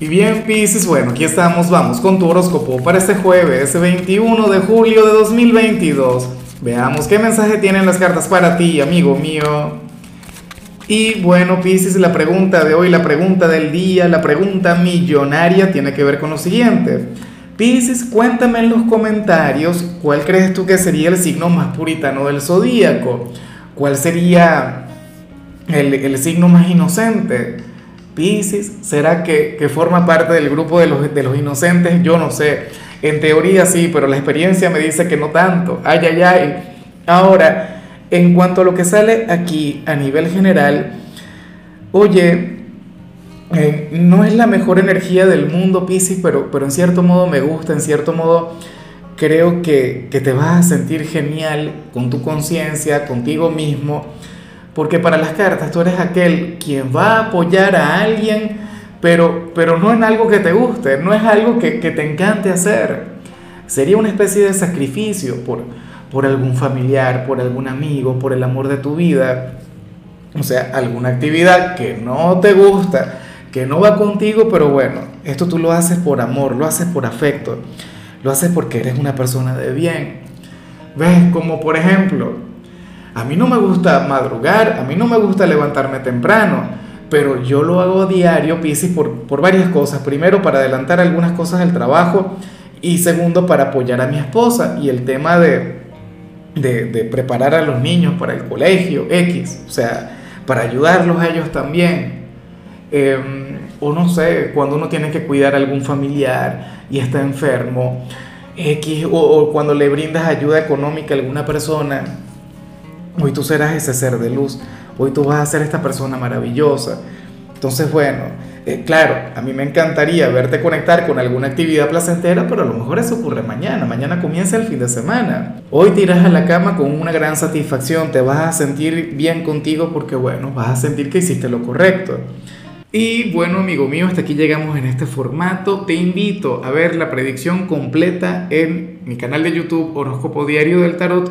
Y bien, Pisces, bueno, aquí estamos, vamos con tu horóscopo para este jueves 21 de julio de 2022. Veamos qué mensaje tienen las cartas para ti, amigo mío. Y bueno, Pisces, la pregunta de hoy, la pregunta del día, la pregunta millonaria tiene que ver con lo siguiente. Pisces, cuéntame en los comentarios cuál crees tú que sería el signo más puritano del zodíaco. ¿Cuál sería el, el signo más inocente? Piscis, ¿será que, forma parte del grupo de los, de los inocentes? Yo no sé. En teoría sí, pero la experiencia me dice que no tanto. Ay, ay, ay. Ahora, en cuanto a lo que sale aquí a nivel general, oye, eh, no es la mejor energía del mundo, Piscis, pero, pero en cierto modo me gusta, en cierto modo creo que, que te vas a sentir genial con tu conciencia, contigo mismo porque para las cartas tú eres aquel quien va a apoyar a alguien, pero, pero no en algo que te guste, no es algo que, te encante hacer. Sería una especie de sacrificio por, por algún familiar, por algún amigo, por el amor de tu vida. O sea, alguna actividad que no te gusta, que no va contigo, pero bueno, esto tú lo haces por amor, lo haces por afecto, lo haces porque eres una persona de bien. ¿Ves? Como por ejemplo, a mí no me gusta madrugar, a mí no me gusta levantarme temprano, pero yo lo hago diario, Piscis, por, por varias cosas. Primero, para adelantar algunas cosas del trabajo y segundo, para apoyar a mi esposa y el tema de, de, preparar a los niños para el colegio, X, o sea, para ayudarlos a ellos también. Em, o no sé, cuando uno tiene que cuidar a algún familiar y está enfermo, X, o cuando le brindas ayuda económica a alguna persona, Hoy tú serás ese ser de luz. Hoy tú vas a ser esta persona maravillosa. Entonces, bueno, eh, claro, a mí me encantaría verte conectar con alguna actividad placentera, pero a lo mejor eso ocurre mañana. Mañana comienza el fin de semana. Hoy te irás a la cama con una gran satisfacción. Te vas a sentir bien contigo porque, bueno, vas a sentir que hiciste lo correcto. Y bueno, amigo mío, hasta aquí llegamos en este formato. Te invito a ver la predicción completa en mi canal de YouTube Horóscopo Diario del Tarot